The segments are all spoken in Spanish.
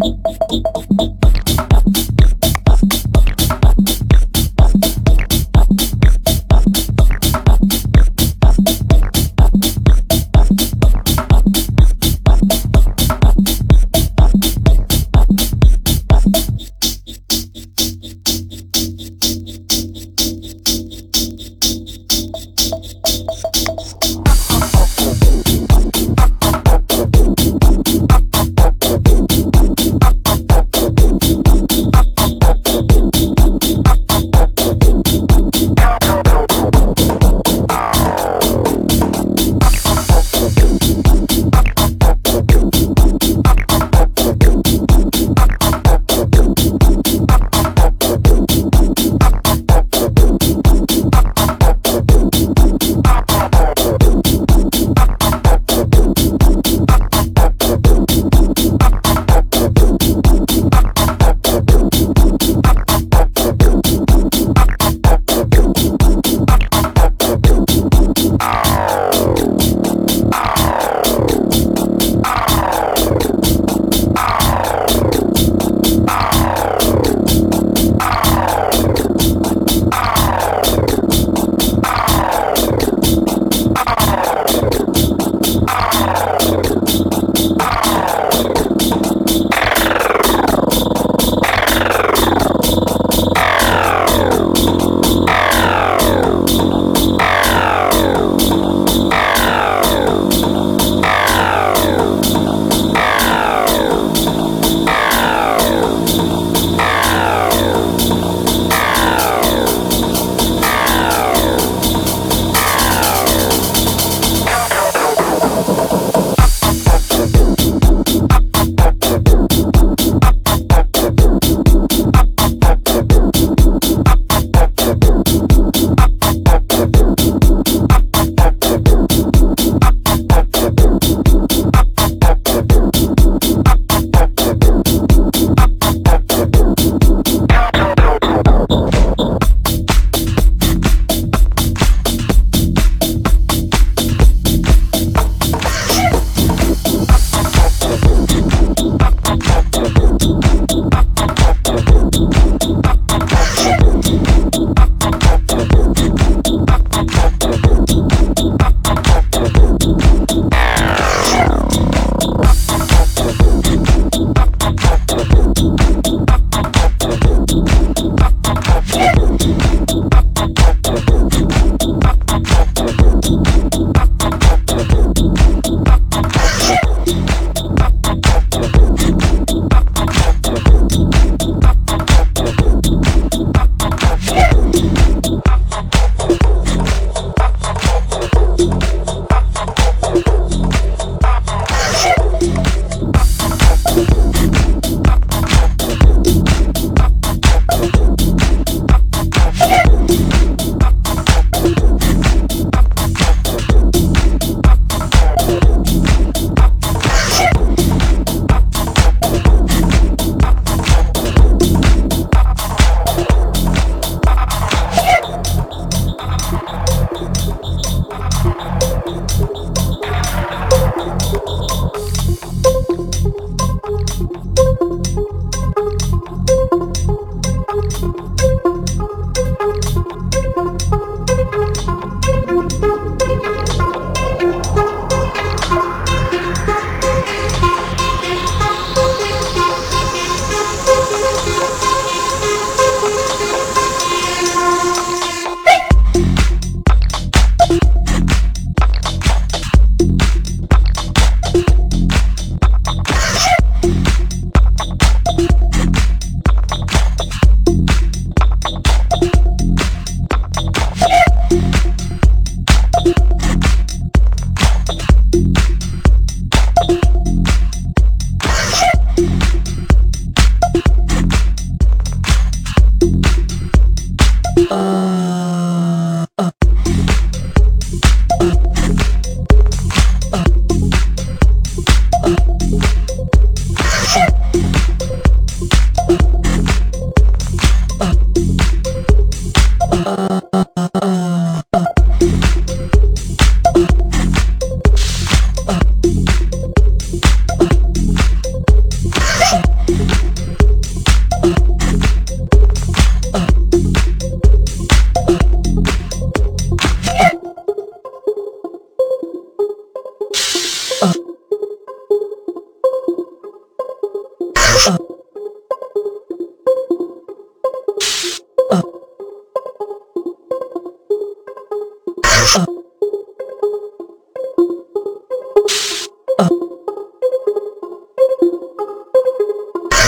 ¡Vete,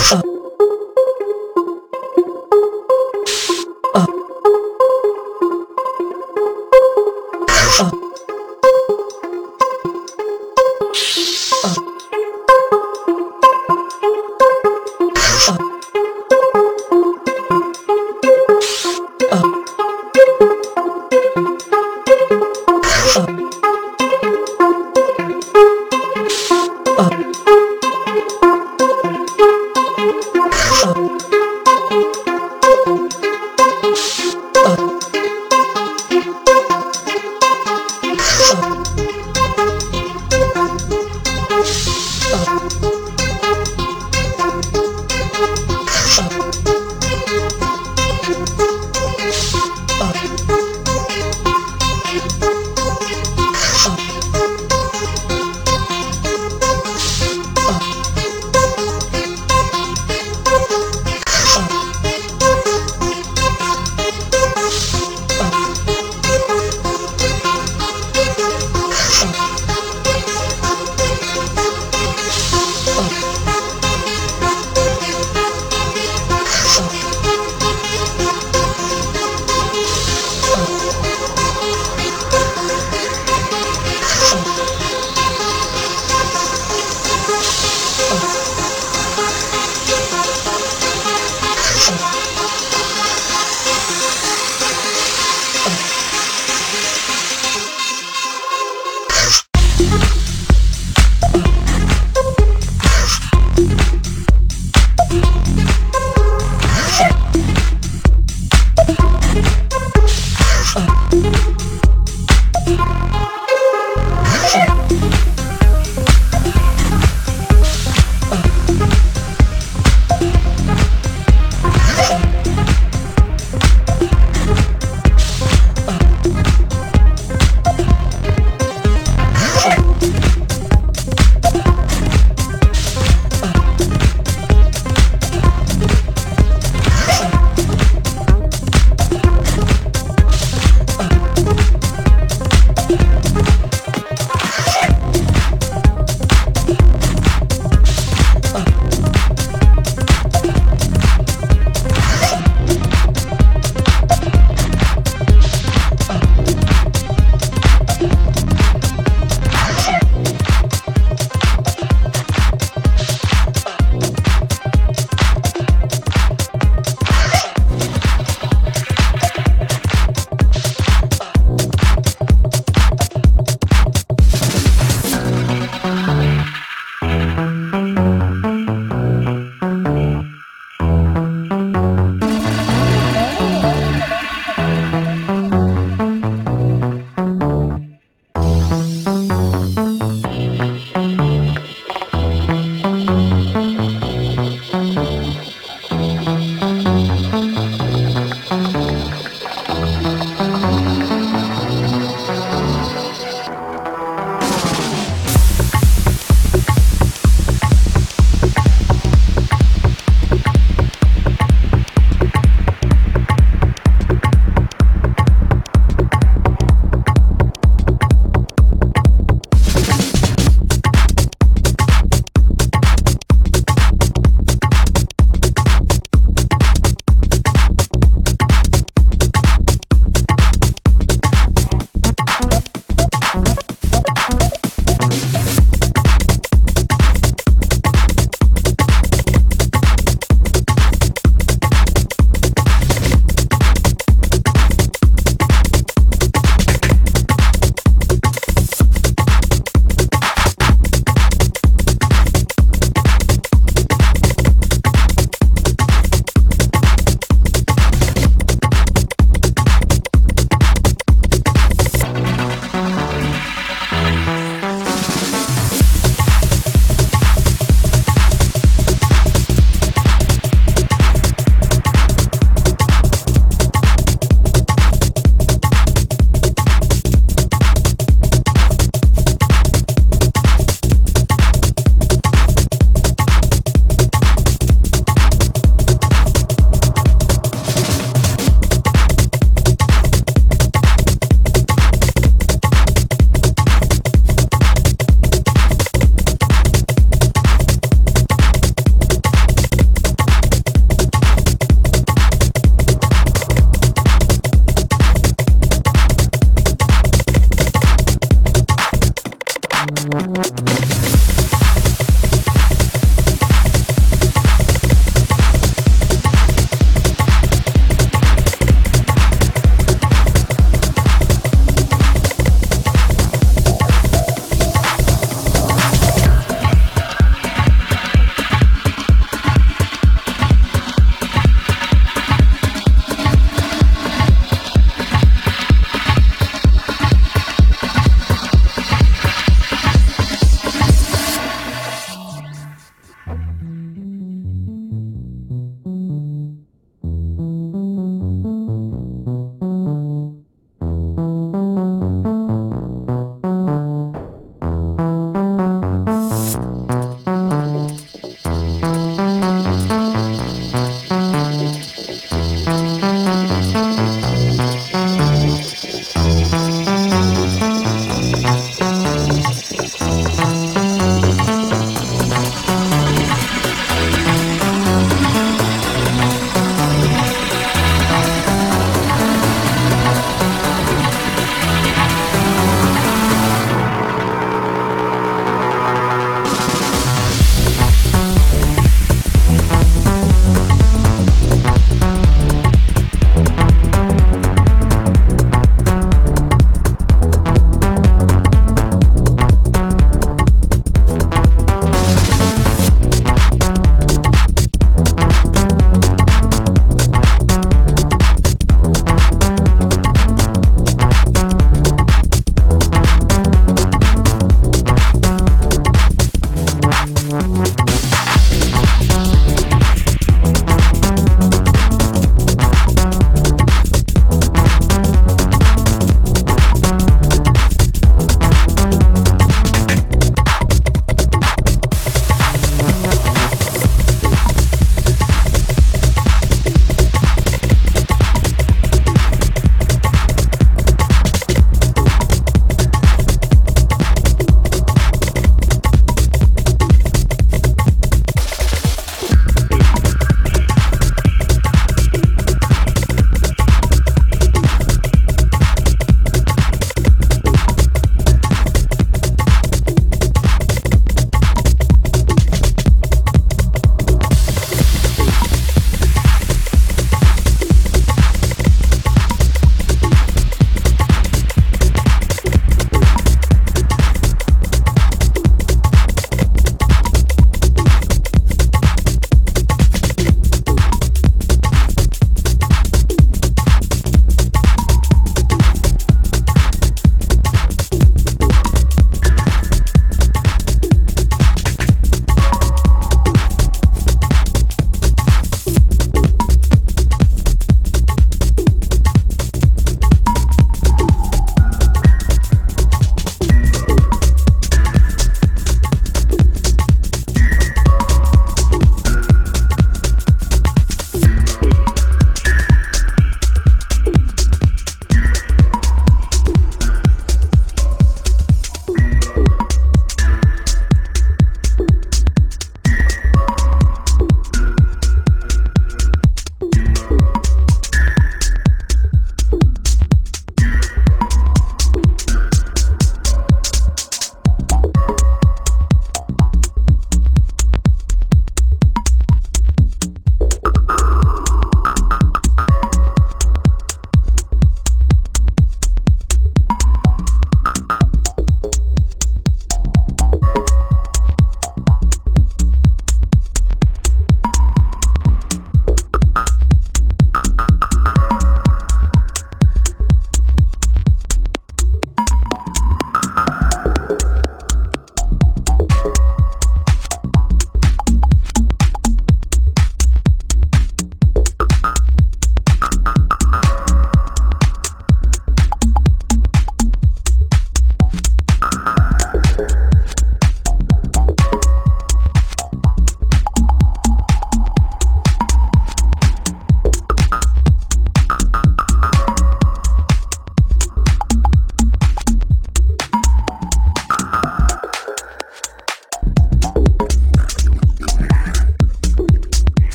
Oh.